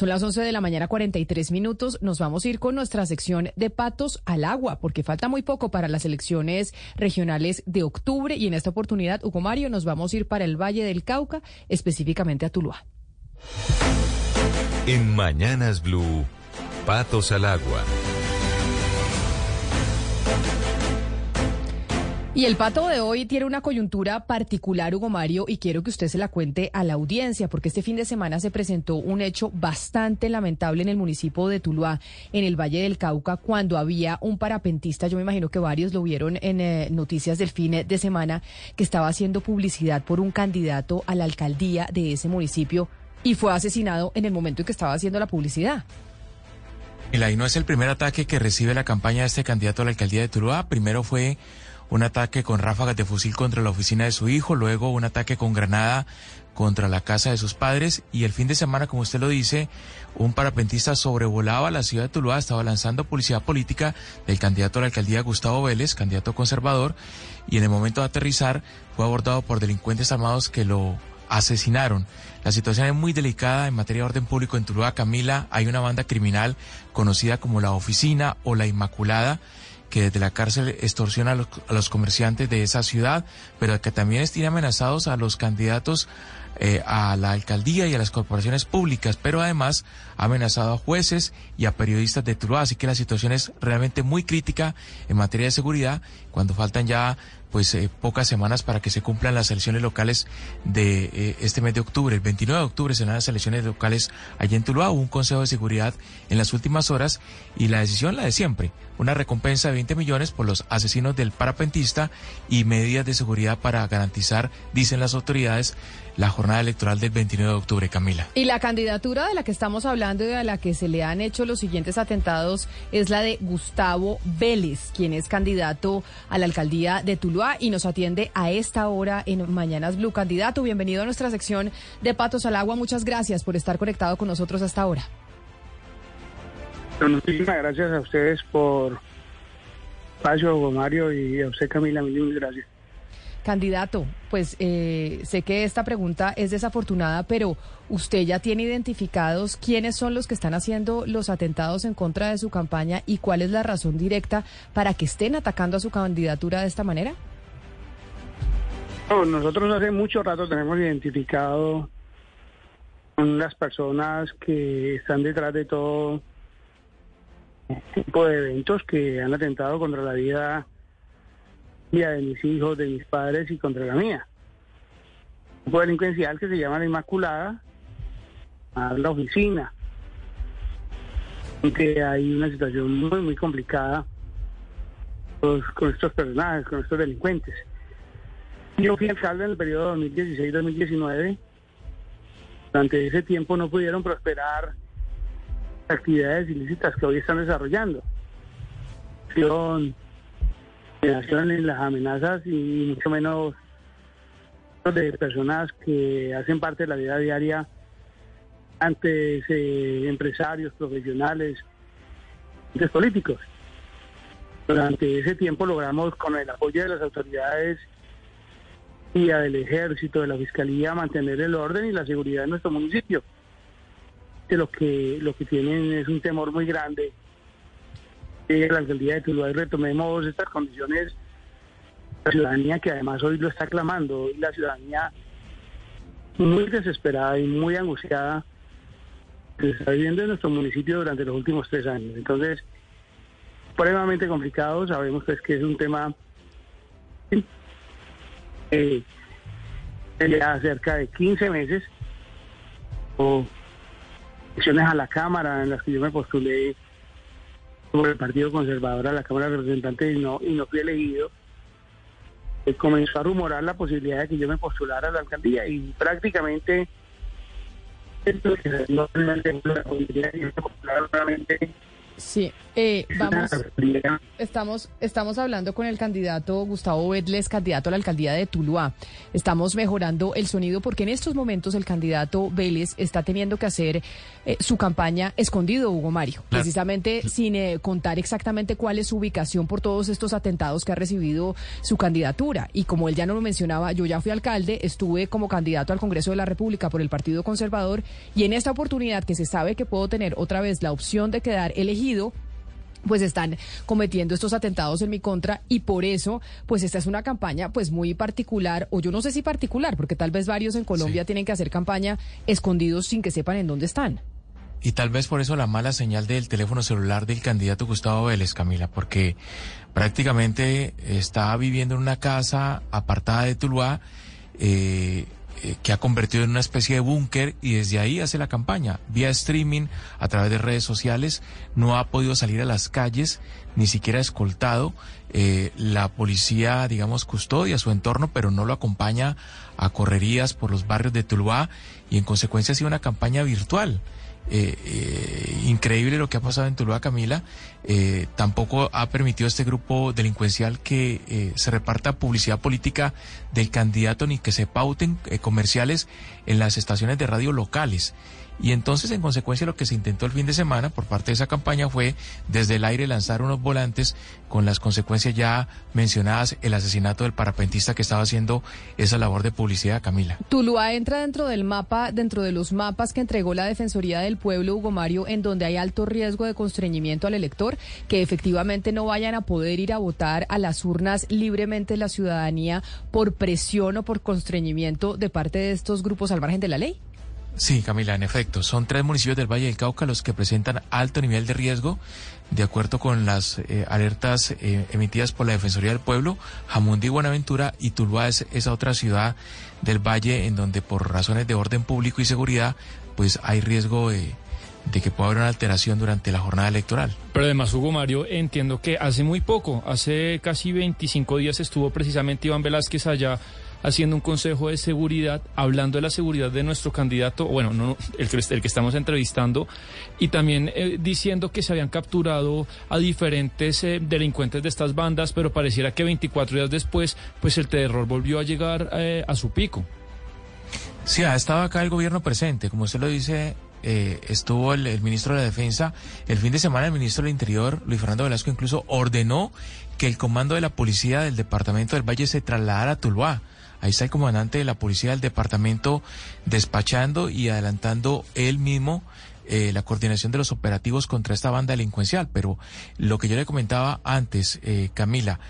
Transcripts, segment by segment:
Son las 11 de la mañana, 43 minutos. Nos vamos a ir con nuestra sección de patos al agua, porque falta muy poco para las elecciones regionales de octubre. Y en esta oportunidad, Hugo Mario, nos vamos a ir para el Valle del Cauca, específicamente a Tuluá. En Mañanas Blue, patos al agua. Y el pato de hoy tiene una coyuntura particular, Hugo Mario, y quiero que usted se la cuente a la audiencia, porque este fin de semana se presentó un hecho bastante lamentable en el municipio de Tuluá, en el Valle del Cauca, cuando había un parapentista, yo me imagino que varios lo vieron en eh, noticias del fin de semana, que estaba haciendo publicidad por un candidato a la alcaldía de ese municipio y fue asesinado en el momento en que estaba haciendo la publicidad. Y no es el primer ataque que recibe la campaña de este candidato a la alcaldía de Tuluá. Primero fue un ataque con ráfagas de fusil contra la oficina de su hijo, luego un ataque con granada contra la casa de sus padres y el fin de semana, como usted lo dice, un parapentista sobrevolaba la ciudad de Tuluá, estaba lanzando publicidad política del candidato a la alcaldía Gustavo Vélez, candidato conservador, y en el momento de aterrizar fue abordado por delincuentes armados que lo asesinaron. La situación es muy delicada en materia de orden público en Tuluá. Camila, hay una banda criminal conocida como la Oficina o la Inmaculada que desde la cárcel extorsiona a los, comerciantes de esa ciudad, pero que también tiene amenazados a los candidatos eh, a la alcaldía y a las corporaciones públicas, pero además ha amenazado a jueces y a periodistas de Tuluá, así que la situación es realmente muy crítica en materia de seguridad, cuando faltan ya pues eh, pocas semanas para que se cumplan las elecciones locales de eh, este mes de octubre. El 29 de octubre serán las elecciones locales allí en Tuluá. Hubo un Consejo de Seguridad en las últimas horas y la decisión la de siempre. Una recompensa de 20 millones por los asesinos del parapentista y medidas de seguridad para garantizar, dicen las autoridades, la jornada electoral del 29 de octubre, Camila. Y la candidatura de la que estamos hablando y de la que se le han hecho los siguientes atentados es la de Gustavo Vélez, quien es candidato a la alcaldía de Tuluá y nos atiende a esta hora en Mañanas Blue. Candidato, bienvenido a nuestra sección de Patos al Agua. Muchas gracias por estar conectado con nosotros hasta ahora. Muchísimas gracias a ustedes por espacio, Mario, y a usted, Camila, mil gracias. Candidato, pues eh, sé que esta pregunta es desafortunada, pero usted ya tiene identificados quiénes son los que están haciendo los atentados en contra de su campaña y cuál es la razón directa para que estén atacando a su candidatura de esta manera. nosotros hace mucho rato tenemos identificado las personas que están detrás de todo tipo de eventos que han atentado contra la vida de mis hijos, de mis padres y contra la mía. Un grupo delincuencial que se llama La Inmaculada, a la oficina. Que hay una situación muy, muy complicada pues, con estos personajes, con estos delincuentes. Yo fui alcalde en el periodo 2016-2019. Durante ese tiempo no pudieron prosperar actividades ilícitas que hoy están desarrollando en las amenazas y mucho menos de personas que hacen parte de la vida diaria ante empresarios, profesionales, políticos. Durante ese tiempo logramos con el apoyo de las autoridades y del ejército, de la fiscalía, mantener el orden y la seguridad en nuestro municipio. De lo que lo que tienen es un temor muy grande la alcaldía de Tuluá y retomemos estas condiciones. La ciudadanía que además hoy lo está clamando, y la ciudadanía muy desesperada y muy angustiada que está viviendo en nuestro municipio durante los últimos tres años. Entonces, pruebamente complicado, sabemos pues que es un tema eh, ya cerca de 15 meses o elecciones a la Cámara en las que yo me postulé por el Partido Conservador a la Cámara de Representantes y no, y no fui elegido, eh, comenzó a rumorar la posibilidad de que yo me postulara a la alcaldía y prácticamente no posibilidad de postular nuevamente Sí, eh, vamos. Estamos, estamos hablando con el candidato Gustavo Bedles, candidato a la alcaldía de Tuluá. Estamos mejorando el sonido porque en estos momentos el candidato Vélez está teniendo que hacer eh, su campaña escondido, Hugo Mario, precisamente sin eh, contar exactamente cuál es su ubicación por todos estos atentados que ha recibido su candidatura. Y como él ya no lo mencionaba, yo ya fui alcalde, estuve como candidato al Congreso de la República por el Partido Conservador y en esta oportunidad que se sabe que puedo tener otra vez la opción de quedar elegido, pues están cometiendo estos atentados en mi contra y por eso pues esta es una campaña pues muy particular o yo no sé si particular porque tal vez varios en Colombia tienen que hacer campaña escondidos sin que sepan en dónde están. Y tal vez por eso la mala señal del teléfono celular del candidato Gustavo Vélez, Camila, porque prácticamente está viviendo en una casa apartada de Tuluá, eh, eh, que ha convertido en una especie de búnker y desde ahí hace la campaña, vía streaming, a través de redes sociales, no ha podido salir a las calles, ni siquiera escoltado. Eh, la policía, digamos, custodia su entorno, pero no lo acompaña a correrías por los barrios de Tuluá y en consecuencia ha sido una campaña virtual. Eh, eh, increíble lo que ha pasado en Tuluá, Camila. Eh, tampoco ha permitido este grupo delincuencial que se reparta publicidad política del candidato ni que se pauten comerciales en las estaciones de radio locales. Y entonces, en consecuencia, lo que se intentó el fin de semana por parte de esa campaña fue desde el aire lanzar unos volantes con las consecuencias ya mencionadas, el asesinato del parapentista que estaba haciendo esa labor de publicidad, Camila. Tuluá entra dentro del mapa, dentro de los mapas que entregó la Defensoría del Pueblo, Hugo Mario, en donde hay alto riesgo de constreñimiento al elector, que efectivamente no vayan a poder ir a votar a las urnas libremente la ciudadanía por presión o por constreñimiento de parte de estos grupos al margen de la ley. Sí, Camila, en efecto, son tres municipios del Valle del Cauca los que presentan alto nivel de riesgo, de acuerdo con las eh, alertas eh, emitidas por la Defensoría del Pueblo. Jamundí, Buenaventura y Tuluá es esa otra ciudad del Valle en donde por razones de orden público y seguridad, pues hay riesgo de, que pueda haber una alteración durante la jornada electoral. Pero además, Hugo Mario, entiendo que hace muy poco, hace casi 25 días estuvo precisamente Iván Velázquez allá haciendo un consejo de seguridad, hablando de la seguridad de nuestro candidato, bueno, no, el, que, estamos entrevistando, y también eh, diciendo que se habían capturado a diferentes eh, delincuentes de estas bandas, pero pareciera que 24 días después, pues el terror volvió a llegar eh, a su pico. Sí, ha estado acá el gobierno presente, como usted lo dice, estuvo el, el, ministro de la Defensa. El fin de semana el ministro del Interior, Luis Fernando Velasco, incluso ordenó que el comando de la policía del departamento del Valle se trasladara a Tuluá. Ahí está el comandante de la policía del departamento despachando y adelantando él mismo eh, la coordinación de los operativos contra esta banda delincuencial. Pero lo que yo le comentaba antes, eh, Camila,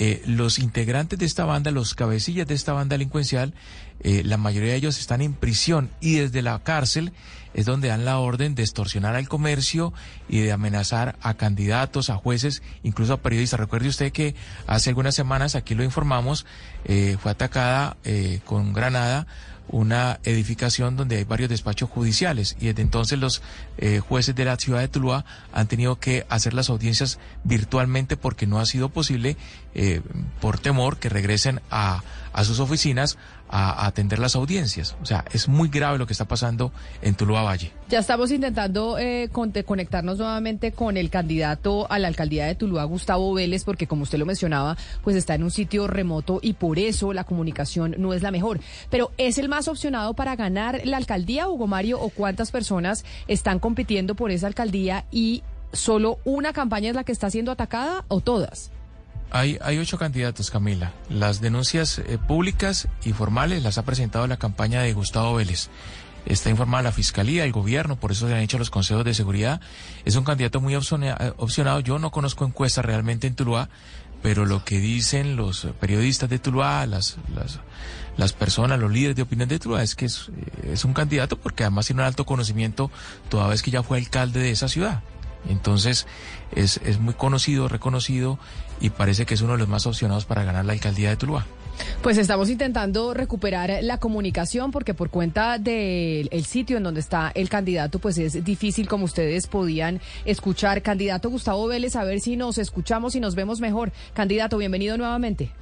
eh, los integrantes de esta banda, los cabecillas de esta banda delincuencial, la mayoría de ellos están en prisión y desde la cárcel es donde dan la orden de extorsionar al comercio y de amenazar a candidatos, a jueces, incluso a periodistas. Recuerde usted que hace algunas semanas, aquí lo informamos, eh, fue atacada eh, con granada una edificación donde hay varios despachos judiciales y desde entonces los eh, jueces de la ciudad de Tuluá han tenido que hacer las audiencias virtualmente porque no ha sido posible por temor que regresen a, a sus oficinas a, atender las audiencias. O sea, es muy grave lo que está pasando en Tuluá Valle. Ya estamos intentando eh, conectarnos nuevamente con el candidato a la alcaldía de Tuluá, Gustavo Vélez, porque como usted lo mencionaba, pues está en un sitio remoto y por eso la comunicación no es la mejor. Pero ¿es el más opcionado para ganar la alcaldía, Hugo Mario, o cuántas personas están compitiendo por esa alcaldía y solo una campaña es la que está siendo atacada o todas? Hay, hay ocho candidatos, Camila. Las denuncias eh, públicas y formales las ha presentado la campaña de Gustavo Vélez. Está informada la Fiscalía, el Gobierno, por eso se han hecho los consejos de seguridad. Es un candidato muy opcionado. Yo no conozco encuestas realmente en Tuluá, pero lo que dicen los periodistas de Tuluá, las, las, personas, los líderes de opinión de Tuluá, es que eh, es un candidato porque además tiene un alto conocimiento toda vez que ya fue alcalde de esa ciudad. Entonces es, es muy conocido, reconocido y parece que es uno de los más opcionados para ganar la alcaldía de Tuluá. Pues estamos intentando recuperar la comunicación porque por cuenta del sitio en donde está el candidato, pues es difícil como ustedes podían escuchar. Candidato Gustavo Vélez, a ver si nos escuchamos y nos vemos mejor. Candidato, bienvenido nuevamente.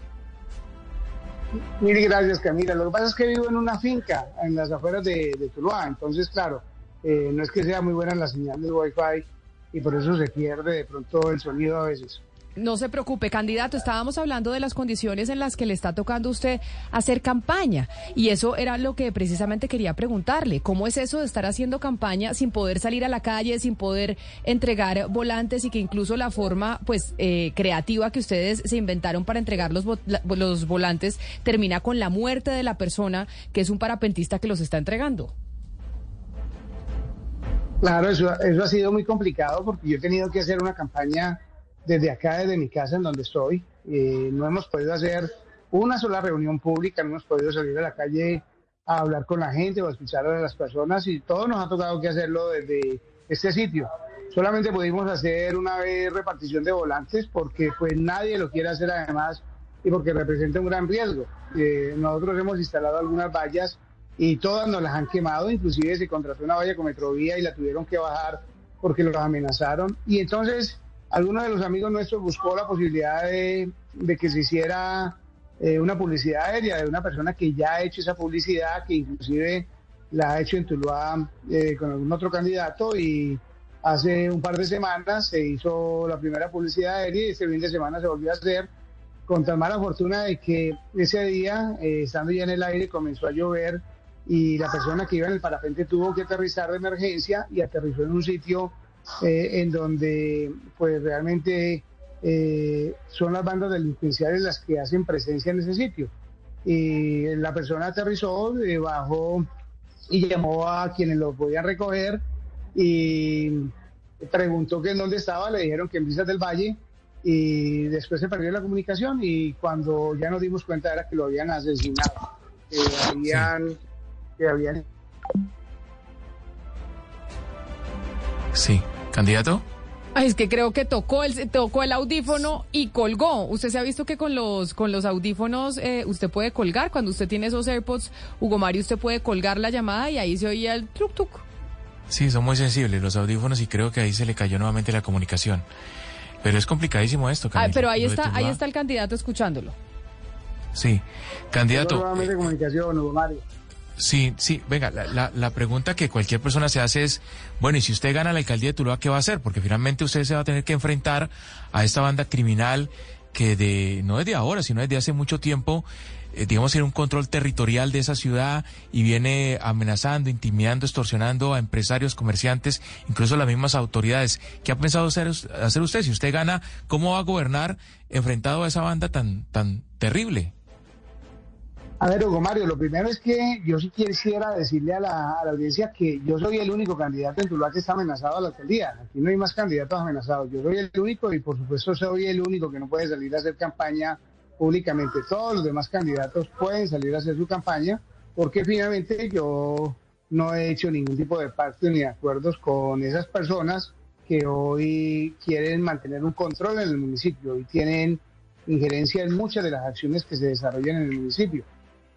Mil gracias, Camila. Lo que pasa es que vivo en una finca en las afueras de, Tuluá, entonces, claro, eh, no es que sea muy buena la señal del Wi-Fi y por eso se pierde de pronto el sonido a veces. No se preocupe, candidato. Estábamos hablando de las condiciones en las que le está tocando usted hacer campaña. Y eso era lo que precisamente quería preguntarle. ¿Cómo es eso de estar haciendo campaña sin poder salir a la calle, sin poder entregar volantes y que incluso la forma pues eh, creativa que ustedes se inventaron para entregar los, los volantes termina con la muerte de la persona que es un parapentista que los está entregando? Claro, eso, eso ha sido muy complicado porque yo he tenido que hacer una campaña desde acá, desde mi casa en donde estoy. Eh, no hemos podido hacer una sola reunión pública, no hemos podido salir a la calle a hablar con la gente o a escuchar a las personas y todo nos ha tocado que hacerlo desde este sitio. Solamente pudimos hacer una vez repartición de volantes porque pues nadie lo quiere hacer además y porque representa un gran riesgo. Eh, nosotros hemos instalado algunas vallas y todas nos las han quemado, inclusive se contrató una valla con Metrovía y la tuvieron que bajar porque los amenazaron. Y entonces algunos de los amigos nuestros buscó la posibilidad de, que se hiciera eh, una publicidad aérea de una persona que ya ha hecho esa publicidad, que inclusive la ha hecho en Tuluá eh, con algún otro candidato y hace un par de semanas se hizo la primera publicidad aérea y este fin de semana se volvió a hacer con tan mala fortuna de que ese día, eh, estando ya en el aire, comenzó a llover y la persona que iba en el parapente tuvo que aterrizar de emergencia y aterrizó en un sitio eh, en donde pues realmente eh, son las bandas delincuenciales las que hacen presencia en ese sitio. Y la persona aterrizó, eh, bajó y llamó a quienes lo podían recoger y preguntó que en dónde estaba, le dijeron que en Brisas del Valle y después se perdió la comunicación y cuando ya nos dimos cuenta era que lo habían asesinado, que habían... Que habían... Sí. ¿Candidato? Ay, es que creo que tocó el, tocó el audífono y colgó. Usted se ha visto que con los, con los audífonos eh, usted puede colgar. Cuando usted tiene esos AirPods, Hugo Mario, usted puede colgar la llamada y ahí se oía el truc truc. Sí, son muy sensibles los audífonos y creo que ahí se le cayó nuevamente la comunicación. Pero es complicadísimo esto, ah, pero ahí está, ahí está el candidato escuchándolo. Sí, candidato. Nuevamente comunicación, Hugo Mario. Sí, sí, venga, la, la, pregunta que cualquier persona se hace es, bueno, y si usted gana la alcaldía de Tuluá, ¿qué va a hacer? Porque finalmente usted se va a tener que enfrentar a esta banda criminal que de, no desde ahora, sino desde hace mucho tiempo, eh, digamos, tiene un control territorial de esa ciudad y viene amenazando, intimidando, extorsionando a empresarios, comerciantes, incluso las mismas autoridades. ¿Qué ha pensado hacer, hacer usted? Si usted gana, ¿cómo va a gobernar enfrentado a esa banda tan, tan terrible? A ver, Hugo Mario, lo primero es que yo sí quisiera decirle a la, audiencia que yo soy el único candidato en Tuluá que está amenazado a la alcaldía. Aquí no hay más candidatos amenazados. Yo soy el único y por supuesto soy el único que no puede salir a hacer campaña públicamente. Todos los demás candidatos pueden salir a hacer su campaña porque finalmente yo no he hecho ningún tipo de pacto ni de acuerdos con esas personas que hoy quieren mantener un control en el municipio y tienen injerencia en muchas de las acciones que se desarrollan en el municipio.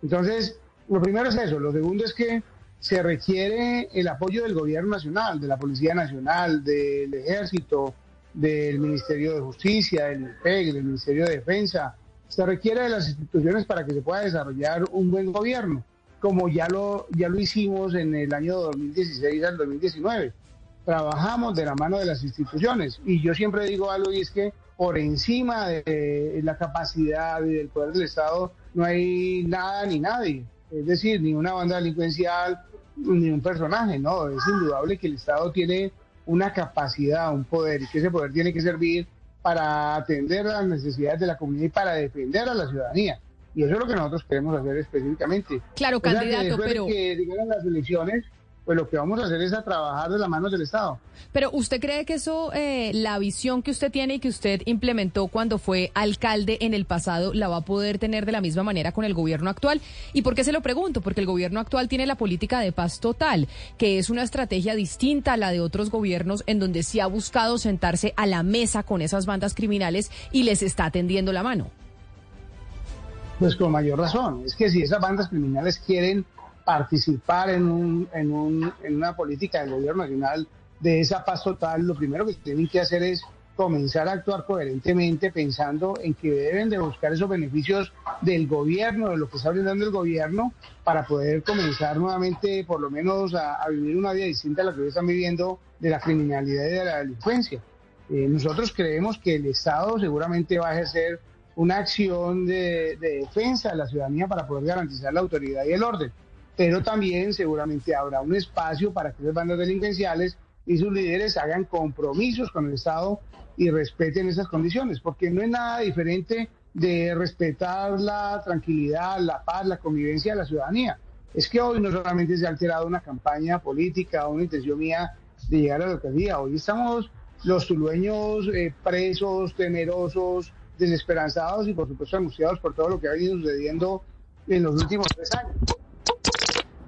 Entonces, lo primero es eso. Lo segundo es que se requiere el apoyo del gobierno nacional, de la Policía Nacional, del Ejército, del Ministerio de Justicia, del MIPEG, del Ministerio de Defensa. Se requiere de las instituciones para que se pueda desarrollar un buen gobierno, como ya lo, ya lo hicimos en el año 2016 al 2019. Trabajamos de la mano de las instituciones y yo siempre digo algo y es que por encima de la capacidad y del poder del Estado no hay nada ni nadie. Es decir, ni una banda delincuencial, ni un personaje, no. Es indudable que el Estado tiene una capacidad, un poder, y que ese poder tiene que servir para atender las necesidades de la comunidad y para defender a la ciudadanía. Y eso es lo que nosotros queremos hacer específicamente. Claro, candidato, pero... Que las elecciones, pues lo que vamos a hacer es a trabajar de la mano del Estado. Pero ¿usted cree que eso, eh, la visión que usted tiene y que usted implementó cuando fue alcalde en el pasado, la va a poder tener de la misma manera con el gobierno actual? ¿Y por qué se lo pregunto? Porque el gobierno actual tiene la política de paz total, que es una estrategia distinta a la de otros gobiernos en donde sí ha buscado sentarse a la mesa con esas bandas criminales y les está tendiendo la mano. Pues con mayor razón. Es que si esas bandas criminales quieren participar en, un, en, una política del gobierno nacional de esa paz total, lo primero que tienen que hacer es comenzar a actuar coherentemente pensando en que deben de buscar esos beneficios del gobierno, de lo que está brindando el gobierno, para poder comenzar nuevamente por lo menos a, vivir una vida distinta a la que están viviendo de la criminalidad y de la delincuencia. Eh, nosotros creemos que el Estado seguramente va a ejercer una acción de defensa de la ciudadanía para poder garantizar la autoridad y el orden, pero también seguramente habrá un espacio para que las bandas delincuenciales y sus líderes hagan compromisos con el Estado y respeten esas condiciones, porque no es nada diferente de respetar la tranquilidad, la paz, la convivencia de la ciudadanía. Es que hoy no solamente se ha alterado una campaña política o una intención mía de llegar a la alcaldía, hoy estamos los tulueños eh, presos, temerosos, desesperanzados y por supuesto angustiados por todo lo que ha venido sucediendo en los últimos tres años.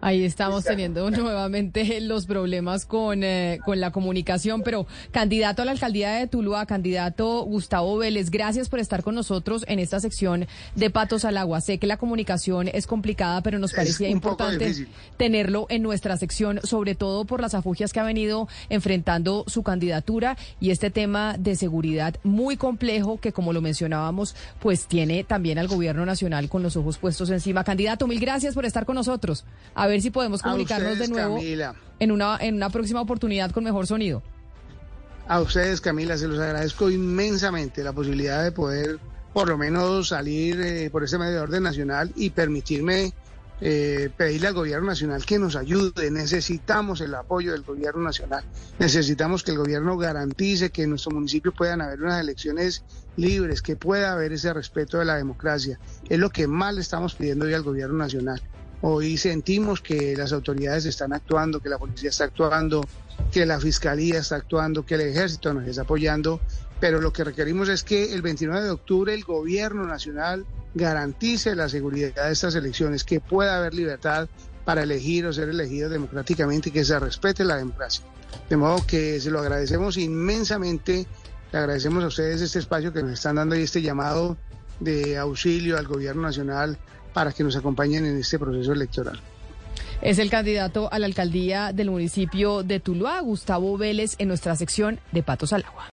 Ahí estamos teniendo nuevamente los problemas con, eh, con la comunicación, pero candidato a la alcaldía de Tuluá, candidato Gustavo Vélez, gracias por estar con nosotros en esta sección de Patos al Agua. Sé que la comunicación es complicada, pero nos parecía importante tenerlo en nuestra sección, sobre todo por las afugias que ha venido enfrentando su candidatura y este tema de seguridad muy complejo que, como lo mencionábamos, pues tiene también al gobierno nacional con los ojos puestos encima. Candidato, mil gracias por estar con nosotros. A ver si podemos comunicarnos de nuevo en una, en una próxima oportunidad con mejor sonido. A ustedes, Camila, se los agradezco inmensamente la posibilidad de poder por lo menos salir eh, por ese medio de orden nacional y permitirme eh, pedirle al gobierno nacional que nos ayude. Necesitamos el apoyo del gobierno nacional. Necesitamos que el gobierno garantice que en nuestro municipio puedan haber unas elecciones libres, que pueda haber ese respeto de la democracia. Es lo que más le estamos pidiendo hoy al gobierno nacional. Hoy sentimos que las autoridades están actuando, que la policía está actuando, que la fiscalía está actuando, que el ejército nos está apoyando, pero lo que requerimos es que el 29 de octubre el gobierno nacional garantice la seguridad de estas elecciones, que pueda haber libertad para elegir o ser elegido democráticamente y que se respete la democracia. De modo que se lo agradecemos inmensamente, le agradecemos a ustedes este espacio que nos están dando y este llamado de auxilio al gobierno nacional para que nos acompañen en este proceso electoral. Es el candidato a la alcaldía del municipio de Tuluá, Gustavo Vélez, en nuestra sección de Patos al Agua.